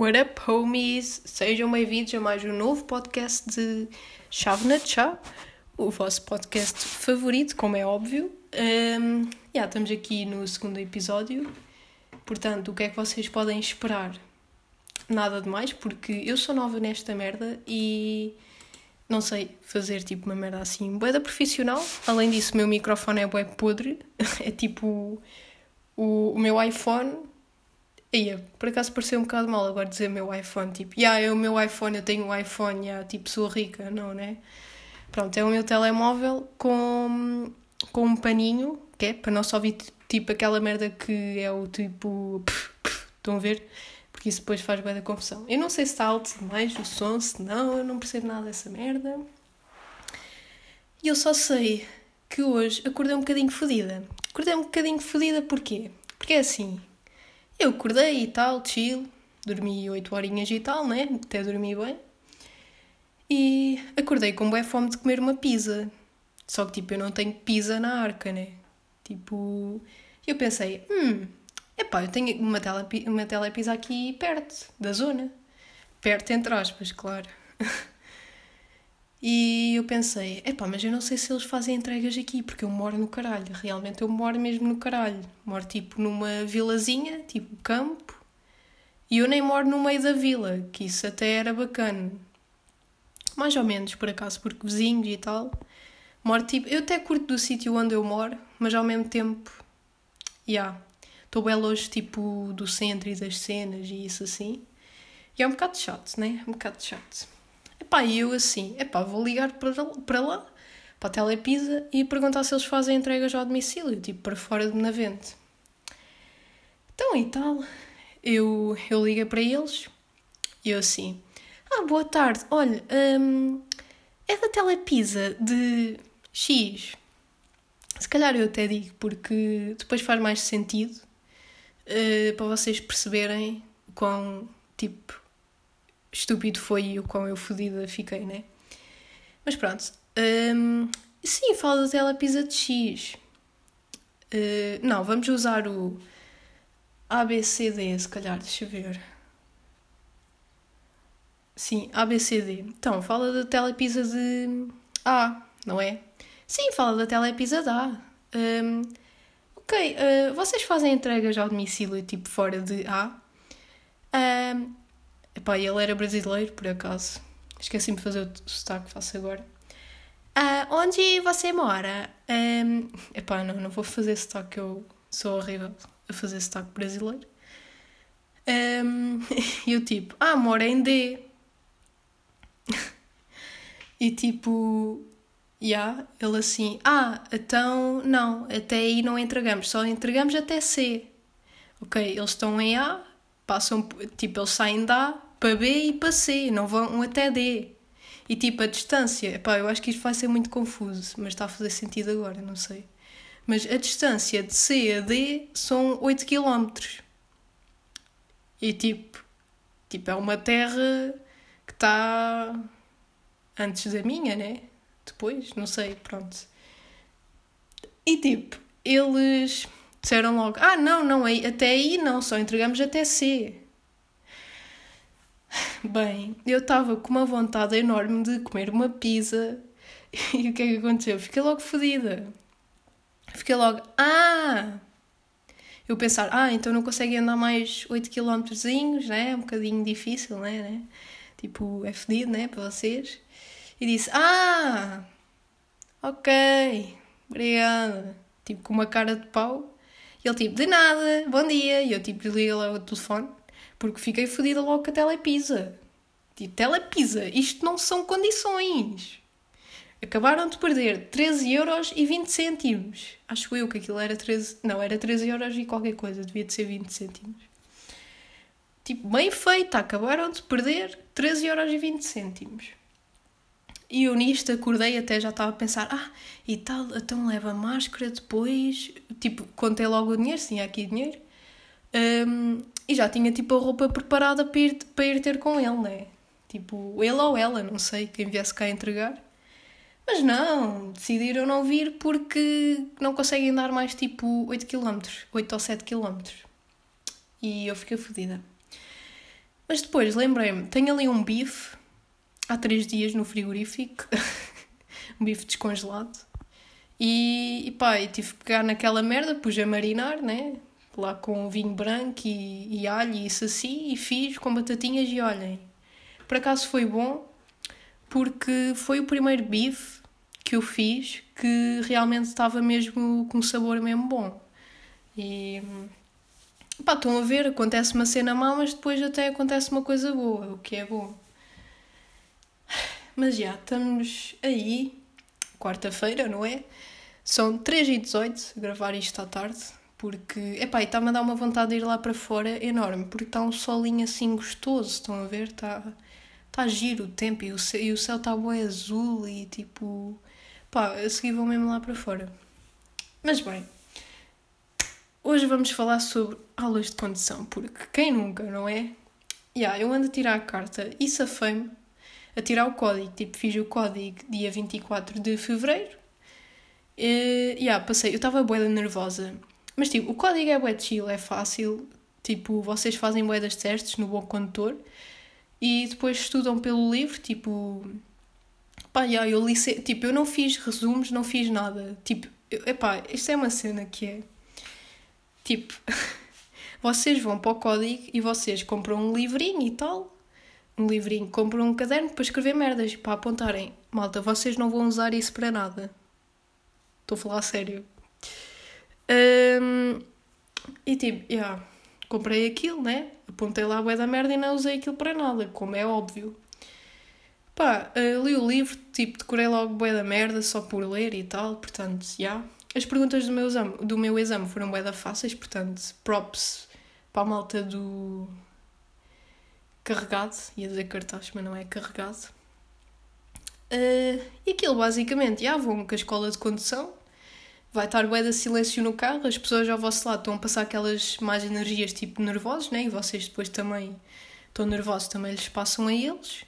What up, homies? Sejam bem-vindos a mais um novo podcast de Chave na Chá, o vosso podcast favorito, como é óbvio. Um, yeah, estamos aqui no segundo episódio, portanto, o que é que vocês podem esperar? Nada de mais, porque eu sou nova nesta merda e não sei fazer tipo uma merda assim, bué da profissional. Além disso, o meu microfone é bué podre, é tipo o, o meu iPhone Ia, por acaso pareceu um bocado mal agora dizer meu iPhone, tipo, yeah, é o meu iPhone, eu tenho um iPhone, yeah, tipo, sou rica, não, né? Pronto, é o meu telemóvel com, com um paninho, que é para não só ouvir tipo aquela merda que é o tipo. Pff, pff, estão a ver? Porque isso depois faz bem da confusão. Eu não sei se está alto demais o som, se não, eu não percebo nada dessa merda. E eu só sei que hoje acordei um bocadinho fodida. Acordei um bocadinho fodida porquê? Porque é assim, eu acordei e tal, chill, dormi 8 horinhas e tal, né? Até dormi bem. E acordei com boa fome de comer uma pizza. Só que, tipo, eu não tenho pizza na arca, né? Tipo, eu pensei, hum, epá, eu tenho uma, tele, uma telepizza aqui perto da zona. Perto, entre aspas, claro. E eu pensei, epá, mas eu não sei se eles fazem entregas aqui, porque eu moro no caralho. Realmente eu moro mesmo no caralho. Moro tipo numa vilazinha, tipo campo, e eu nem moro no meio da vila, que isso até era bacana. Mais ou menos, por acaso, porque vizinhos e tal. Moro tipo. Eu até curto do sítio onde eu moro, mas ao mesmo tempo. Já. Yeah, Estou bem longe, tipo, do centro e das cenas e isso assim. E é um bocado chato, né? É um bocado chato. Epá, e eu assim, epá, vou ligar para, para lá, para a Telepisa, e perguntar se eles fazem entregas ao domicílio, tipo, para fora de Navente. Então e tal, eu, eu liguei para eles, e eu assim, ah, boa tarde, olha, hum, é da Telepisa de X. Se calhar eu até digo, porque depois faz mais sentido uh, para vocês perceberem quão, tipo, estúpido foi e o quão eu fodida fiquei, né? Mas pronto. Um, sim, fala da telepisa de X. Uh, não, vamos usar o ABCD, se calhar, deixa eu ver. Sim, ABCD. Então, fala da telepisa de A, não é? Sim, fala da telepisa de A. Um, ok, uh, vocês fazem entregas ao domicílio tipo fora de A? Um, Epá, ele era brasileiro, por acaso. Esqueci-me de fazer o sotaque que faço agora. Uh, onde você mora? Um, epá, não, não vou fazer sotaque, eu sou horrível a fazer sotaque brasileiro. E o tipo, ah, mora em D. e tipo, yeah, ele assim, ah, então não, até aí não entregamos, só entregamos até C. Ok, eles estão em A, passam, tipo, eles saem de A para B e para C, não vão até D. E tipo, a distância, pá, eu acho que isto vai ser muito confuso, mas está a fazer sentido agora, não sei. Mas a distância de C a D são 8 km. E tipo, tipo, é uma terra que está antes da minha, né? Depois, não sei, pronto. E tipo, eles disseram logo: Ah, não, não, até aí não, só entregamos até C. Bem, eu estava com uma vontade enorme de comer uma pizza e o que é que aconteceu? Fiquei logo fodida. Fiquei logo, ah! Eu pensar, ah, então não consegue andar mais 8 km, né? É um bocadinho difícil, né? né? Tipo, é fedido, né? Para vocês. E disse, ah! Ok, obrigada. Tipo, com uma cara de pau. E ele tipo, de nada, bom dia. E eu tipo, liguei lá o telefone porque fiquei fodida logo com a telepisa. Tipo, telepisa, isto não são condições. Acabaram de perder 13 euros e 20 cêntimos. Acho eu que aquilo era 13... Não, era 13 euros e qualquer coisa. Devia de ser 20 cêntimos. Tipo, bem feita. Acabaram de perder 13 euros e 20 cêntimos. E eu nisto acordei até já estava a pensar, ah, e tal, então leva máscara depois. Tipo, contei logo o dinheiro, se tinha aqui dinheiro. Um, e já tinha tipo a roupa preparada para ir, para ir ter com ele, né? Tipo, ele ou ela, não sei, quem viesse cá entregar. Mas não, decidiram não vir porque não conseguem dar mais tipo 8 km, 8 ou 7 km. E eu fiquei fodida. Mas depois lembrei-me, tenho ali um bife há três dias no frigorífico, um bife descongelado. E, e pá, eu tive que pegar naquela merda, pus a marinar, né? Lá com vinho branco e, e alho e isso assim, e fiz com batatinhas e olhem. Por acaso foi bom, porque foi o primeiro bife que eu fiz que realmente estava mesmo com um sabor mesmo bom. E pá, estão a ver, acontece uma cena má, mas depois até acontece uma coisa boa, o que é bom. Mas já, estamos aí, quarta-feira, não é? São 3h18 a gravar isto à tarde, porque, epá, está-me a dar uma vontade de ir lá para fora enorme, porque está um solinho assim gostoso, estão a ver? Está tá giro o tempo e o céu, e o céu está bem azul e tipo, pá, a seguir vou mesmo lá para fora. Mas bem, hoje vamos falar sobre aulas de condução, porque quem nunca, não é? Yeah, eu ando a tirar a carta e safei-me a tirar o código. Tipo, fiz o código dia 24 de fevereiro. E, yeah, passei. Eu estava boeda nervosa. Mas, tipo, o código é bué chill, é fácil. Tipo, vocês fazem bué das testes no Bom Condutor. E depois estudam pelo livro, tipo... Pá, yeah, eu li... Tipo, eu não fiz resumos, não fiz nada. Tipo, eu, epá, isto é uma cena que é... Tipo... vocês vão para o código e vocês compram um livrinho e tal um livrinho, compram um caderno para escrever merdas, para apontarem. Malta, vocês não vão usar isso para nada. Estou a falar sério. Um, e tipo, yeah, comprei aquilo, né? Apontei lá a bué da merda e não usei aquilo para nada, como é óbvio. Pá, uh, li o livro, tipo, decorei logo bué da merda só por ler e tal, portanto, já. Yeah. As perguntas do meu exame, do meu exame foram bué da fáceis, portanto, props para a malta do, carregado, ia dizer cartaz, mas não é carregado. Uh, e aquilo basicamente, já vão com a escola de condução, vai estar bué de silêncio no carro, as pessoas ao vosso lado estão a passar aquelas mais energias tipo nervosos, né? E vocês depois também estão nervosos, também lhes passam a eles.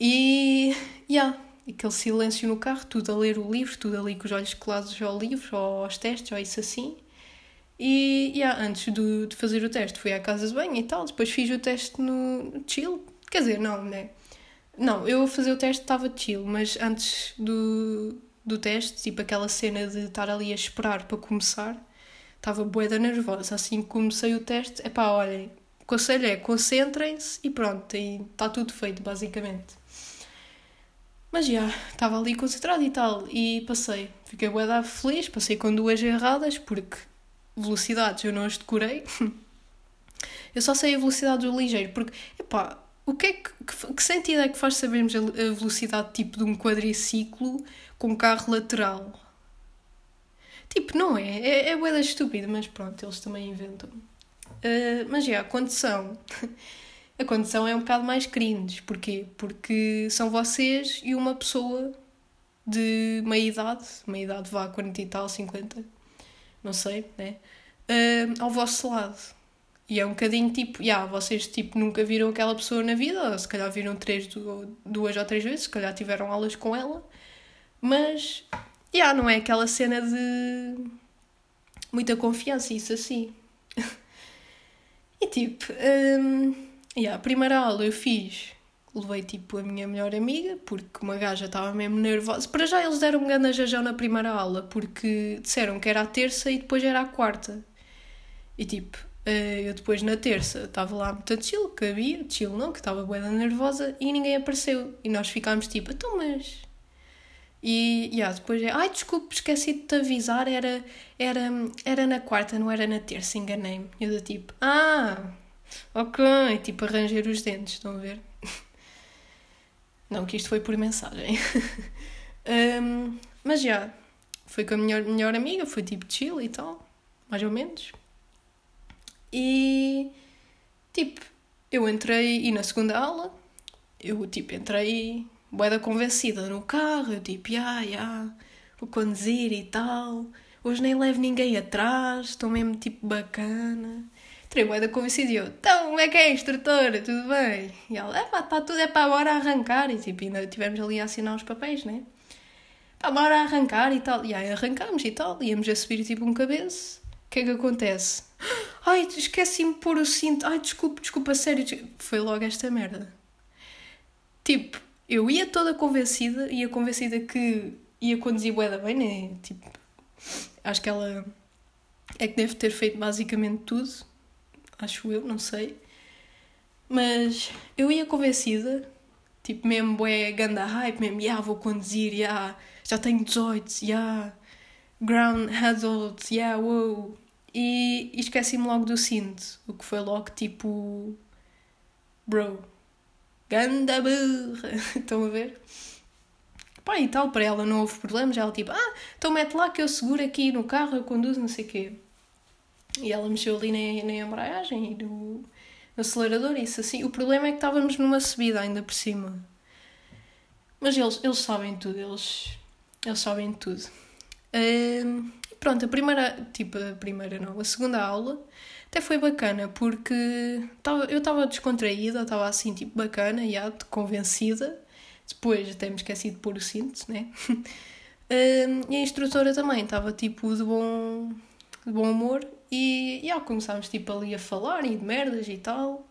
E, já, aquele silêncio no carro, tudo a ler o livro, tudo ali com os olhos colados ao livro, ou aos testes, ou isso assim. E yeah, antes do, de fazer o teste fui à casa de banho e tal, depois fiz o teste no chill. Quer dizer, não, né? Não, eu a fazer o teste estava chill, mas antes do, do teste, tipo aquela cena de estar ali a esperar para começar, estava boeda nervosa. Assim que comecei o teste, é pá, olhem, o conselho é concentrem-se e pronto, e está tudo feito, basicamente. Mas já, estava ali concentrado e tal, e passei. Fiquei boeda feliz, passei com duas erradas, porque velocidades eu não as decorei. eu só sei a velocidade do ligeiro, porque, epá, o que é que, que, que sentido é que faz sabermos a, a velocidade tipo de um quadriciclo com carro lateral? Tipo, não é? É, é boeda estúpido, mas pronto, eles também inventam. Uh, mas já, a condição. a condição é um bocado mais cringe. Porquê? Porque são vocês e uma pessoa de meia idade, meia idade vá 40 e tal, 50, não sei, né? Uh, ao vosso lado. E é um bocadinho tipo, já, yeah, vocês tipo nunca viram aquela pessoa na vida, ou se calhar viram três, duas ou três vezes, se calhar tiveram aulas com ela, mas, já, yeah, não é aquela cena de muita confiança, isso assim. e tipo, um, yeah, a primeira aula eu fiz levei tipo a minha melhor amiga, porque uma gaja estava mesmo nervosa. Para já eles deram um grande jajão na primeira aula, porque disseram que era a terça e depois era a quarta. E tipo, eh, eu depois na terça estava lá muito chill, que havia, chill não, que estava bem nervosa e ninguém apareceu. E nós ficámos tipo, então mas. E yeah, depois é, ai desculpe, esqueci de te avisar, era, era, era na quarta, não era na terça, enganei-me. Eu do tipo, ah, ok, tipo arranjar os dentes, estão a ver? Não que isto foi por mensagem. um, mas já, foi com a minha melhor amiga, foi tipo chill e tal, mais ou menos. E tipo, eu entrei e na segunda aula, eu tipo entrei boeda convencida no carro, eu tipo, ya, ya, vou conduzir e tal. Hoje nem levo ninguém atrás, estou mesmo tipo bacana. Entrei bué da convencida e eu, então, como é que é, instrutora? Tudo bem? E ela, é pá, está tudo, é para agora arrancar. E tipo, ainda tivemos ali a assinar os papéis, né? Pá, bora arrancar e tal. E aí arrancámos e tal, íamos a subir tipo um cabeço. O que é que acontece? Ai, esqueci-me de pôr o cinto. Ai, desculpa, desculpa, sério. Foi logo esta merda. Tipo, eu ia toda convencida, ia convencida que ia conduzir bué bem, né? Tipo, acho que ela é que deve ter feito basicamente tudo. Acho eu, não sei. Mas eu ia convencida, tipo, mesmo bué ganda hype, mesmo, yeah, vou conduzir, yeah, já tenho 18, yeah, ground adult, yeah, wow. E, e esqueci-me logo do cinto, o que foi logo tipo, bro, ganda burra, estão a ver? Pá, e tal, para ela não houve problemas, ela tipo, ah, então mete lá que eu seguro aqui no carro, eu conduzo, não sei o quê. E ela mexeu ali na, na embreagem e no, no acelerador, isso assim. O problema é que estávamos numa subida ainda por cima. Mas eles, eles sabem tudo, eles, eles sabem tudo. Pronto, a primeira, tipo, a primeira não, a segunda aula até foi bacana porque tava, eu estava descontraída, estava assim, tipo, bacana, já, convencida. Depois até me esqueci de pôr o cinto, né? e a instrutora também estava, tipo, de bom, de bom humor e, e começámos tipo ali a falar e de merdas e tal.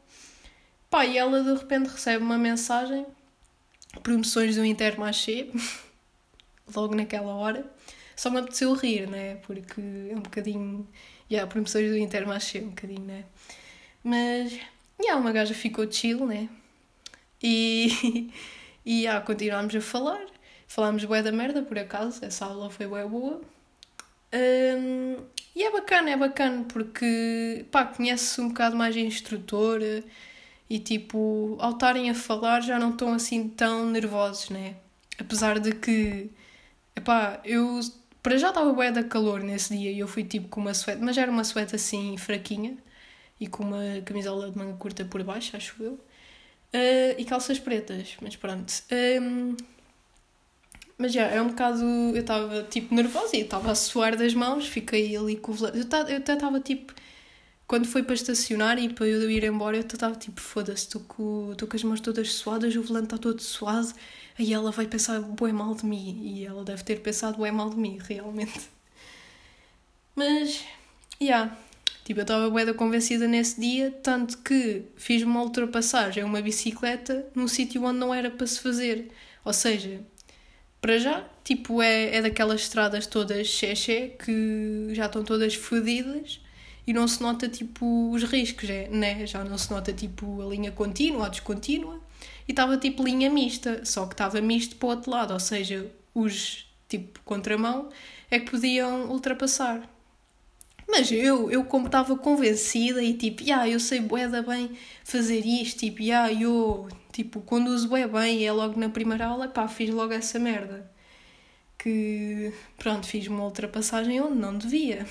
Pá, e ela de repente recebe uma mensagem, promoções do Intermarché, logo naquela hora. Só me apeteceu rir, né? Porque é um bocadinho. Já, yeah, promoções do Intermarché, um bocadinho, né? Mas, já, yeah, uma gaja ficou chill, né? E, e yeah, continuámos a falar. Falámos bué da merda, por acaso, essa aula foi bué boa. Um, e é bacana, é bacana, porque pá, conhece-se um bocado mais a instrutora e tipo, ao estarem a falar já não estão assim tão nervosos, né? Apesar de que, epá, eu para já estava bué da calor nesse dia e eu fui tipo com uma suéte, mas era uma suéte assim fraquinha e com uma camisola de manga curta por baixo, acho eu, uh, e calças pretas, mas pronto. Um, mas já, é um bocado. Eu estava tipo nervosa e estava a suar das mãos, fiquei ali com o volante. Eu até estava tipo. Quando foi para estacionar e para eu ir embora, eu estava tipo, foda-se, estou com, com as mãos todas suadas, o volante está todo suado, aí ela vai pensar bué mal de mim. E ela deve ter pensado bué mal de mim, realmente. Mas, já. Yeah, tipo, eu estava bué da convencida nesse dia, tanto que fiz uma ultrapassagem, uma bicicleta, num sítio onde não era para se fazer. Ou seja, para já, tipo, é, é daquelas estradas todas xexé que já estão todas fodidas e não se nota, tipo, os riscos, é, né? Já não se nota, tipo, a linha contínua ou descontínua e estava, tipo, linha mista, só que estava misto para o outro lado, ou seja, os, tipo, contramão é que podiam ultrapassar. Mas eu, eu como estava convencida e tipo, yeah, eu sei bué bem fazer isto, tipo, yeah, eu tipo, conduzo bué bem e é logo na primeira aula, pá, fiz logo essa merda. Que, pronto, fiz uma ultrapassagem onde não devia,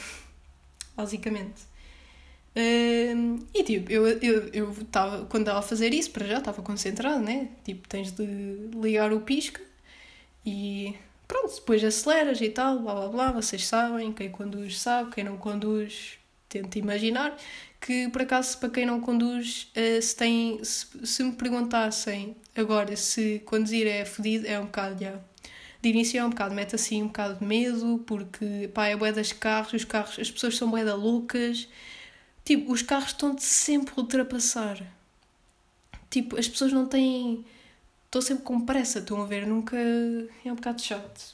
basicamente. Um, e tipo, eu eu eu estava quando estava a fazer isso, para já estava concentrado, né? Tipo, tens de ligar o pisca e pronto, depois aceleras e tal, blá blá blá, vocês sabem, quem conduz sabe, quem não conduz tenta imaginar, que por acaso para quem não conduz, eh, se, tem, se, se me perguntassem agora se conduzir é fodido, é um bocado já. De início é um bocado, mete assim um bocado de medo, porque pá, é bué das carros, os carros, as pessoas são bué da loucas, tipo, os carros estão-te sempre a ultrapassar. Tipo, as pessoas não têm estou sempre com pressa, estão a ver? Nunca. É um bocado chato.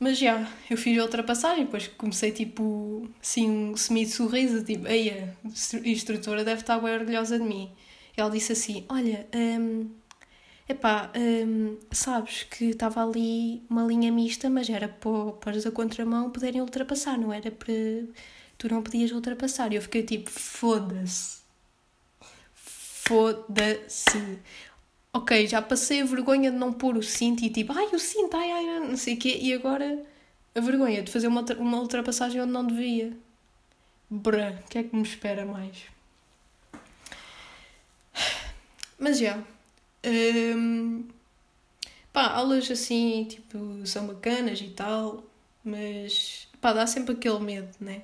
Mas já, eu fiz a ultrapassagem, depois comecei tipo, assim, um semi-sorriso, tipo, eia, a instrutora deve estar bem orgulhosa de mim. E ela disse assim: Olha, um, epá, um, sabes que estava ali uma linha mista, mas era para, para os da contramão poderem ultrapassar, não era para. Tu não podias ultrapassar. E eu fiquei tipo: Foda-se. Foda-se ok, já passei a vergonha de não pôr o cinto e tipo, ai, o cinto, ai, ai, não sei o quê, e agora a vergonha de fazer uma, uma ultrapassagem onde não devia. Brã, o que é que me espera mais? Mas já. Um, pá, aulas assim, tipo, são bacanas e tal, mas pá, dá sempre aquele medo, né?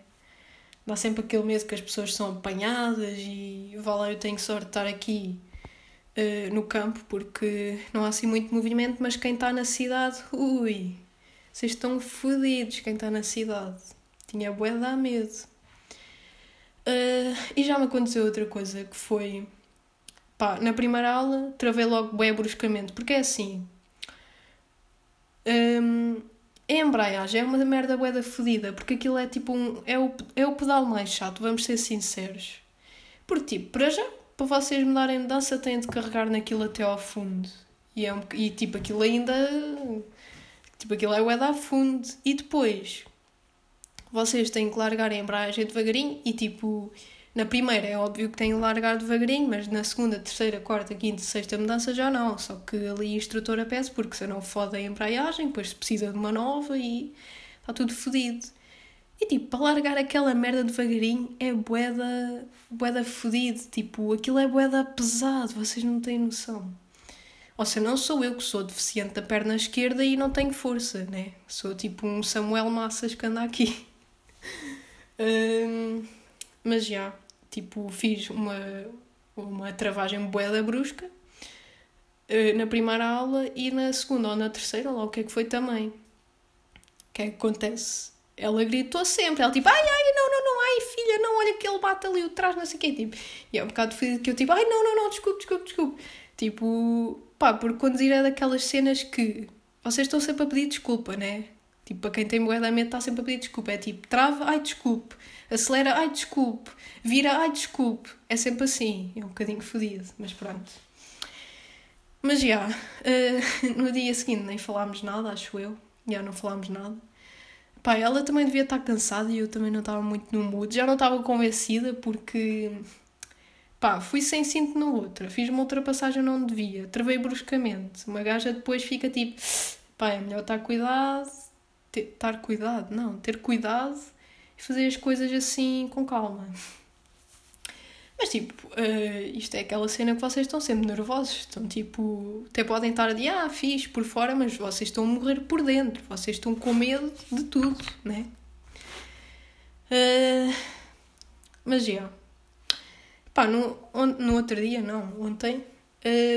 Dá sempre aquele medo que as pessoas são apanhadas e vá lá, eu tenho sorte de estar aqui uh, no campo, porque não há assim muito movimento, mas quem está na cidade, ui, vocês estão fodidos, quem está na cidade. Tinha bué dar medo. Uh, e já me aconteceu outra coisa que foi. Pá, na primeira aula travei logo bem bruscamente, porque é assim. Um, a embreagem é uma merda bué da fodida, porque aquilo é tipo um. É o, é o pedal mais chato, vamos ser sinceros. Porque, tipo, para já, para vocês mudarem de dança, têm de carregar naquilo até ao fundo. E, é um, e tipo, aquilo ainda. Tipo, aquilo é o a fundo. E depois, vocês têm que largar a embreagem devagarinho e tipo, na primeira é óbvio que têm que largar devagarinho, mas na segunda, terceira, quarta, quinta, sexta mudança já não. Só que ali a instrutora pede porque senão fode a embreagem, depois precisa de uma nova e está tudo fodido. E tipo, para largar aquela merda devagarinho é boeda, boeda fodido. Tipo, aquilo é boeda pesado, vocês não têm noção. Ou seja, não sou eu que sou deficiente da perna esquerda e não tenho força, né? Sou tipo um Samuel Massas que anda aqui. Um, mas já, tipo, fiz uma, uma travagem boeda brusca uh, na primeira aula e na segunda ou na terceira, lá o que é que foi também. O que é que acontece? Ela gritou sempre, ela tipo, ai, ai, não, não, não, ai, filha, não, olha que ele bate ali o trás, não sei o quê, tipo, e é um bocado que eu tipo, ai, não, não, não, desculpe, desculpe, desculpe, tipo, pá, por conduzir é daquelas cenas que vocês estão sempre a pedir desculpa, né? Tipo, para quem tem bué da mente está sempre a pedir desculpa. É tipo, trava, ai desculpe. Acelera, ai desculpe. Vira, ai desculpe. É sempre assim. É um bocadinho fodido, mas pronto. Mas já, uh, no dia seguinte nem falámos nada, acho eu. Já não falámos nada. Pá, ela também devia estar cansada e eu também não estava muito no mood. Já não estava convencida porque. Pá, fui sem cinto na outra. Fiz uma ultrapassagem não devia. Travei bruscamente. Uma gaja depois fica tipo. Pá, é melhor estar cuidado ter, estar cuidado, não, ter cuidado e fazer as coisas assim com calma. Mas tipo, uh, isto é aquela cena que vocês estão sempre nervosos, estão tipo, até podem estar dizer, ah, fiz por fora, mas vocês estão a morrer por dentro, vocês estão com medo de tudo, né? Uh, mas já. Pá, no, no outro dia, não, ontem,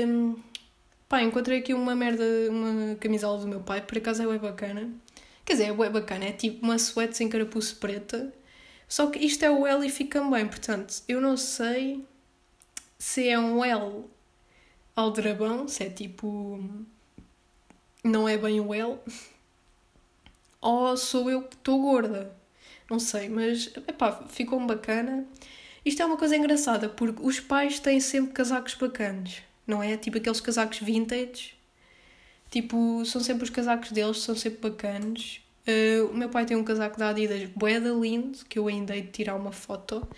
um, eh, pá, encontrei aqui uma merda, uma camisola do meu pai, por acaso é bem bacana. Quer dizer, é bacana, é tipo uma suéte sem carapuço preta. Só que isto é o L e fica bem, portanto, eu não sei se é um L aldrabão, se é tipo. Não é bem o L. Ou sou eu que estou gorda. Não sei, mas epá, ficou bacana. Isto é uma coisa engraçada, porque os pais têm sempre casacos bacanas, não é? Tipo aqueles casacos vintage Tipo, são sempre os casacos deles, são sempre bacanos. Uh, o meu pai tem um casaco da Adidas boeda lindo, que eu ainda hei de tirar uma foto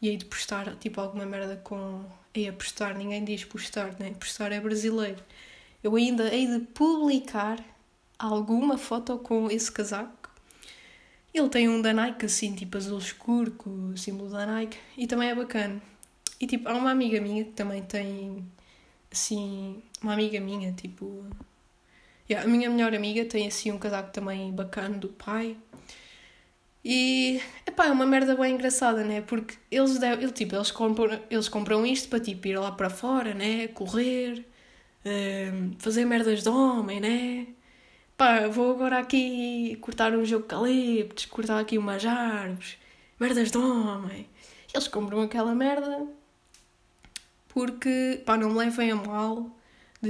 e hei de postar, tipo, alguma merda com... Hei a postar, ninguém diz postar, né? Postar é brasileiro. Eu ainda hei de publicar alguma foto com esse casaco. Ele tem um da Nike, assim, tipo azul escuro, com o símbolo da Nike, e também é bacana. E, tipo, há uma amiga minha que também tem, assim, uma amiga minha, tipo, Yeah, a minha melhor amiga tem assim um casaco também bacana do pai. E epá, é uma merda bem engraçada, né? Porque eles, devem, tipo, eles, compram, eles compram isto para tipo, ir lá para fora, né? Correr, um, fazer merdas de homem, né? Pá, vou agora aqui cortar um jogo de caliptos, cortar aqui umas árvores, merdas de homem. Eles compram aquela merda porque, pá, não me levem a mal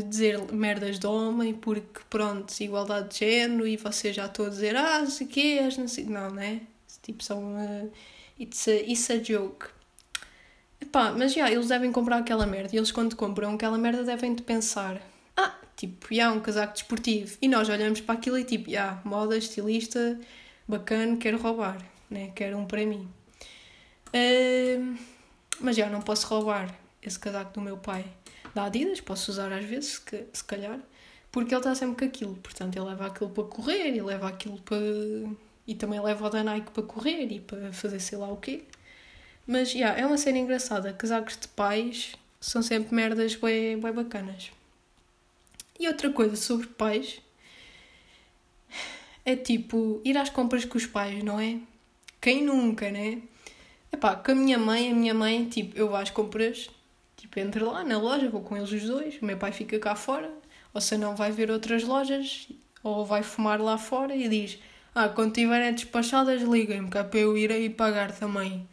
de dizer merdas de homem, porque pronto, igualdade de género e vocês já estão a dizer, ah, sei quê, não sei. Não, né? Tipo, são. Uh, it's, a, it's a joke. Epá, mas já, eles devem comprar aquela merda e eles, quando compram aquela merda, devem de pensar, ah, tipo, já, um casaco desportivo. E nós olhamos para aquilo e tipo, já, moda, estilista, bacana, quero roubar, né? Quero um para mim. Uh, mas já, não posso roubar esse casaco do meu pai da Adidas, posso usar às vezes, se, se calhar, porque ele está sempre com aquilo. Portanto, ele leva aquilo para correr, e leva aquilo para. e também leva o da Nike para correr e para fazer sei lá o quê. Mas, yeah, é uma cena engraçada. Casacos de pais são sempre merdas bem, bem bacanas. E outra coisa sobre pais é tipo ir às compras com os pais, não é? Quem nunca, né? Epá, com a minha mãe, a minha mãe, tipo, eu vou às compras Tipo, entro lá na loja, vou com eles os dois, o meu pai fica cá fora, ou se não vai ver outras lojas, ou vai fumar lá fora e diz: Ah, quando estiverem despachadas, liguem-me, que é para eu ir aí pagar também.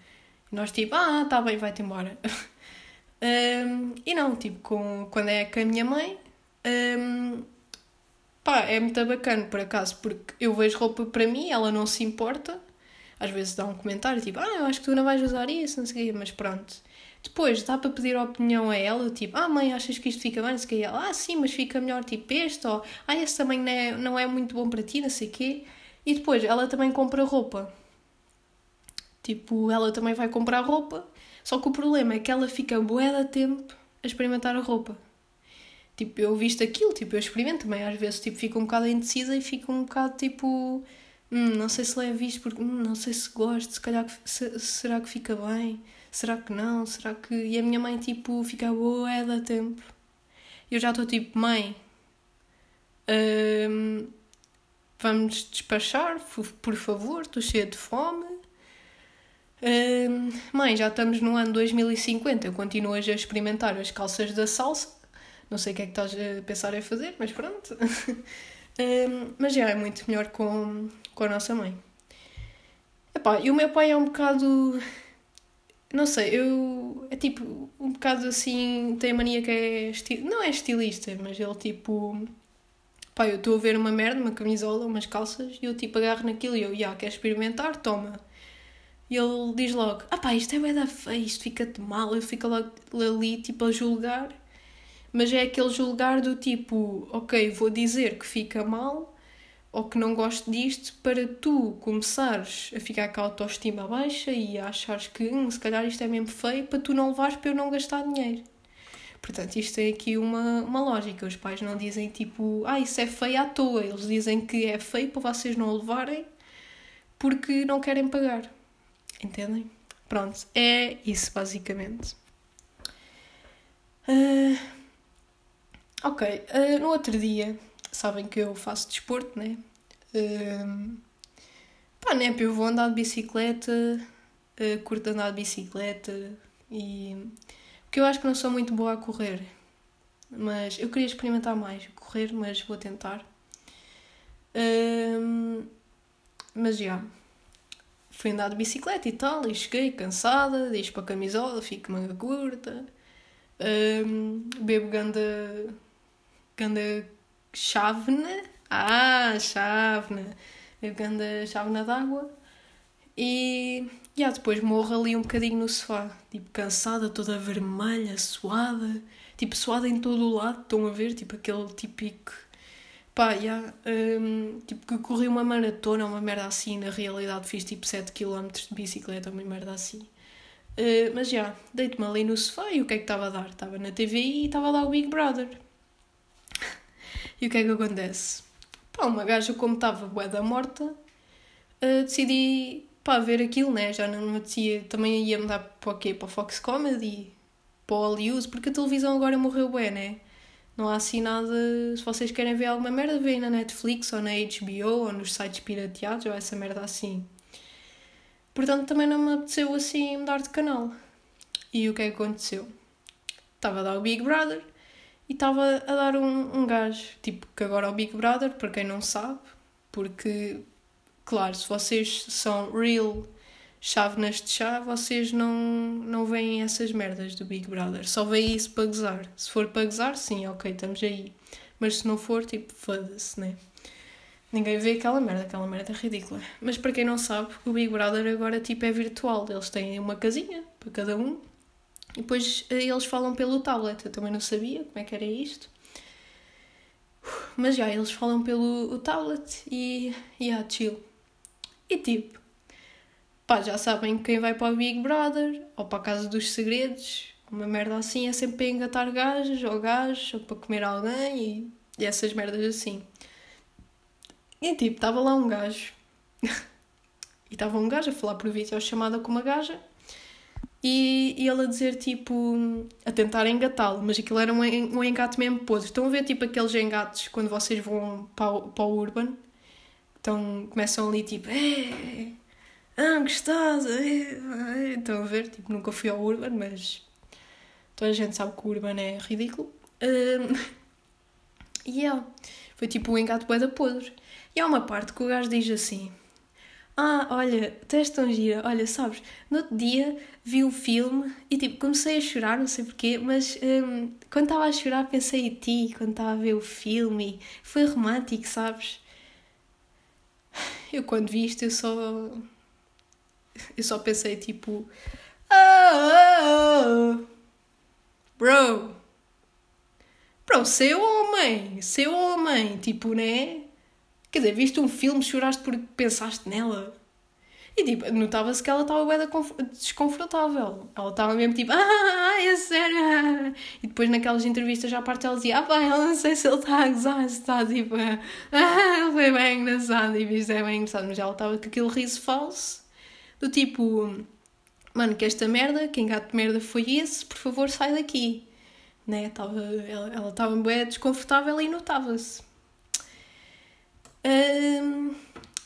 E nós tipo, ah, tá bem, vai-te embora. um, e não, tipo, com, quando é com a minha mãe, um, pá, é muito bacana por acaso, porque eu vejo roupa para mim, ela não se importa. Às vezes dá um comentário tipo, ah, eu acho que tu não vais usar isso, não sei o quê, mas pronto. Depois dá para pedir opinião a ela, tipo, ah mãe, achas que isto fica bem? Não sei. Ela, ah sim, mas fica melhor tipo este, ou ah, esse também não é, não é muito bom para ti, não sei o quê. E depois ela também compra roupa. Tipo, ela também vai comprar roupa, só que o problema é que ela fica bué da tempo a experimentar a roupa. Tipo, eu visto aquilo, tipo, eu experimento também, às vezes, tipo, fico um bocado indecisa e fico um bocado, tipo, hum, não sei se leve isto porque, hum, não sei se gosto, se calhar, se, será que fica bem? Será que não? Será que... E a minha mãe, tipo, fica bué da tempo. Eu já estou, tipo, mãe, hum, vamos despachar, por favor, estou cheia de fome. Uh, mãe, já estamos no ano 2050, continuas a experimentar as calças da salsa. Não sei o que é que estás a pensar em fazer, mas pronto. uh, mas já é muito melhor com, com a nossa mãe. Epá, e o meu pai é um bocado. Não sei, eu. É tipo, um bocado assim. Tem a mania que é. Estil, não é estilista, mas ele tipo pá, eu estou a ver uma merda, uma camisola, umas calças, e eu tipo agarro naquilo e eu, já, quer experimentar? Toma. E ele diz logo, ah pá, isto é bem da feio, isto fica-te mal, eu fico logo ali tipo a julgar, mas é aquele julgar do tipo, ok, vou dizer que fica mal, ou que não gosto disto, para tu começares a ficar com a autoestima baixa e a achares que hum, se calhar isto é mesmo feio, para tu não levares para eu não gastar dinheiro. Portanto, isto tem aqui uma, uma lógica. Os pais não dizem tipo, ah, isso é feio à toa. Eles dizem que é feio para vocês não levarem porque não querem pagar. Entendem? Pronto, é isso basicamente. Uh, ok, uh, no outro dia, sabem que eu faço desporto, né? Uh, pá, né? Eu vou andar de bicicleta, uh, curto andar de bicicleta e porque eu acho que não sou muito boa a correr. Mas eu queria experimentar mais correr, mas vou tentar. Um, mas já. Fui andar de bicicleta e tal, e cheguei cansada, deixo para a camisola, fico manga curta. Um, bebo ganda. ganda chávena. Ah, chávena. Bebo ganda chávena d'água. E yeah, depois morro ali um bocadinho no sofá, tipo cansada, toda vermelha, suada, tipo suada em todo o lado, estão a ver? Tipo aquele típico. Pá, yeah, um, tipo que corri uma maratona, uma merda assim, na realidade fiz tipo 7 km de bicicleta, uma merda assim. Uh, mas já, yeah, deito-me ali no sofá e o que é que estava a dar? Estava na TV e estava lá o Big Brother. E o que é que acontece? Pá, uma gaja, como estava bué da morta, uh, decidi pá, ver aquilo, né? Já não me apetecia. Também ia mudar para o quê? Para Fox Comedy, para Hollywood, porque a televisão agora morreu bem, né? Não há assim nada. Se vocês querem ver alguma merda, veem na Netflix ou na HBO ou nos sites pirateados ou essa merda assim. Portanto, também não me apeteceu assim mudar de canal. E o que é que aconteceu? Estava a dar o Big Brother e estava a dar um, um gajo. Tipo, que agora é o Big Brother, para quem não sabe, porque Claro, se vocês são real chávenas de chá, vocês não, não veem essas merdas do Big Brother. Só veem isso para gozar. Se for para gozar, sim, ok, estamos aí. Mas se não for, tipo, foda-se, né? Ninguém vê aquela merda, aquela merda é ridícula. Mas para quem não sabe, o Big Brother agora tipo é virtual. Eles têm uma casinha para cada um e depois eh, eles falam pelo tablet. Eu também não sabia como é que era isto. Mas já, eles falam pelo tablet e. Yeah, chill. E tipo, pá, já sabem quem vai para o Big Brother ou para a Casa dos Segredos, uma merda assim, é sempre para engatar gajos ou gajos ou para comer alguém e, e essas merdas assim. E tipo, estava lá um gajo e estava um gajo a falar por vídeo chamada com uma gaja e, e ele a dizer tipo a tentar engatá-lo, mas aquilo era um, um engate mesmo podre. Estão a ver tipo aqueles engates quando vocês vão para o, para o Urban então começam ali tipo, é, ah, gostosa, é, estão a ver? Tipo, nunca fui ao Urban, mas toda a gente sabe que o Urban é ridículo. Um, e yeah, foi tipo um engato bué podre. E há uma parte que o gajo diz assim: Ah, olha, tu és tão gira. Olha, sabes, no outro dia vi o filme e tipo, comecei a chorar, não sei porquê, mas hum, quando estava a chorar pensei em ti, quando estava a ver o filme. Foi romântico, sabes? Eu quando vi isto, eu só. Eu só pensei tipo. Oh, bro! Bro, ser homem! Ser homem! Tipo, né? Quer dizer, viste um filme, choraste porque pensaste nela. E tipo, notava-se que ela estava bem desconfortável. Ela estava mesmo tipo, ah, é sério. E depois naquelas entrevistas a parte ela dizia, ah, bem, eu não sei se ele está a gozar, se está tipo, ah, foi bem engraçado. E isto é bem engraçado, mas ela estava com aquele riso falso, do tipo, mano, que esta merda, quem gato de merda foi esse, por favor sai daqui. Né? Tava, ela estava bem desconfortável e notava-se. Um,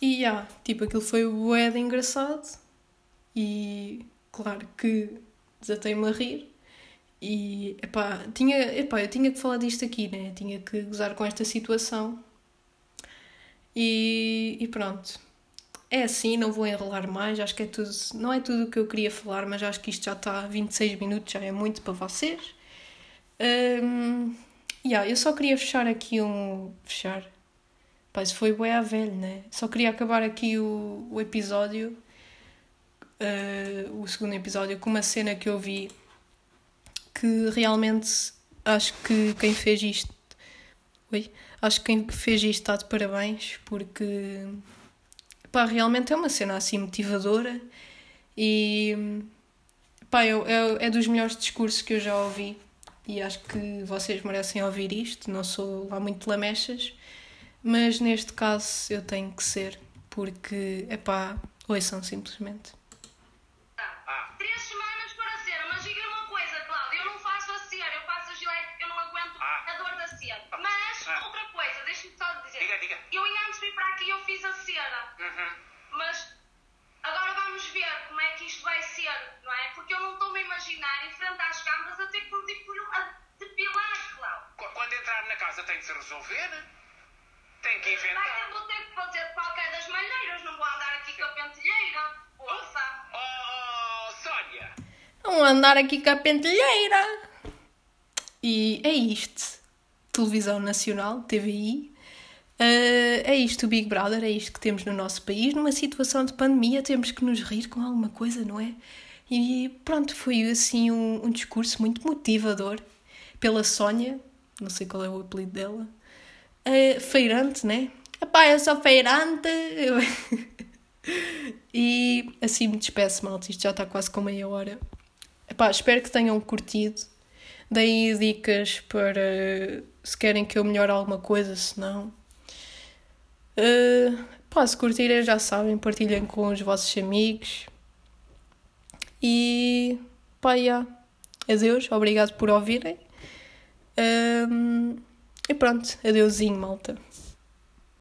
e yeah, tipo, aquilo foi bué de engraçado e claro que desatei-me a rir e epá, tinha, epá, eu tinha que falar disto aqui, né? Tinha que gozar com esta situação e, e pronto. É assim, não vou enrolar mais, acho que é tudo, não é tudo o que eu queria falar, mas acho que isto já está a 26 minutos, já é muito para vocês. Um, yeah, eu só queria fechar aqui um. Fechar Pá, isso foi bué a velho, né? Só queria acabar aqui o, o episódio, uh, o segundo episódio, com uma cena que eu vi que realmente acho que quem fez isto. Oi? Acho que quem fez isto está de parabéns porque pá, realmente é uma cena assim motivadora e pá, é, é, é dos melhores discursos que eu já ouvi e acho que vocês merecem ouvir isto. Não sou lá muito lamechas, mas neste caso eu tenho que ser, porque, é pá, ouçam simplesmente. Ah. Três semanas para a cera, mas diga uma coisa, Cláudia, eu não faço a cera, eu faço a gilete porque eu não aguento ah. a dor da cera. Mas, ah. outra coisa, deixa-me só dizer. Diga, diga. Eu antes de vir para aqui eu fiz a cera, uhum. mas agora vamos ver como é que isto vai ser, não é? Porque eu não estou-me a imaginar em frente às câmaras a ter que me depilar, Cláudia. Quando entrar na casa tem de se resolver. Tem que inventar. Mas eu vou ter que fazer de qualquer das maneiras, não vou andar aqui com a pentelheira. Ouça. Oh, oh, Sónia. Não vou andar aqui com a pentelheira. E é isto. Televisão Nacional, TVI. Uh, eh, é isto o Big Brother, é isto que temos no nosso país. Numa situação de pandemia, temos que nos rir com alguma coisa, não é? E pronto, foi assim um, um discurso muito motivador pela Sónia, não sei qual é o apelido dela, uh, feirante, né? Epá, eu sou feirante. e assim me despeço, malta. Isto já está quase com meia hora. Epá, espero que tenham curtido. Deem dicas para se querem que eu melhore alguma coisa, se não. Uh, pá, se curtirem já sabem, partilhem com os vossos amigos. E pá, yeah. adeus, obrigado por ouvirem. Um, e pronto, adeusinho, malta.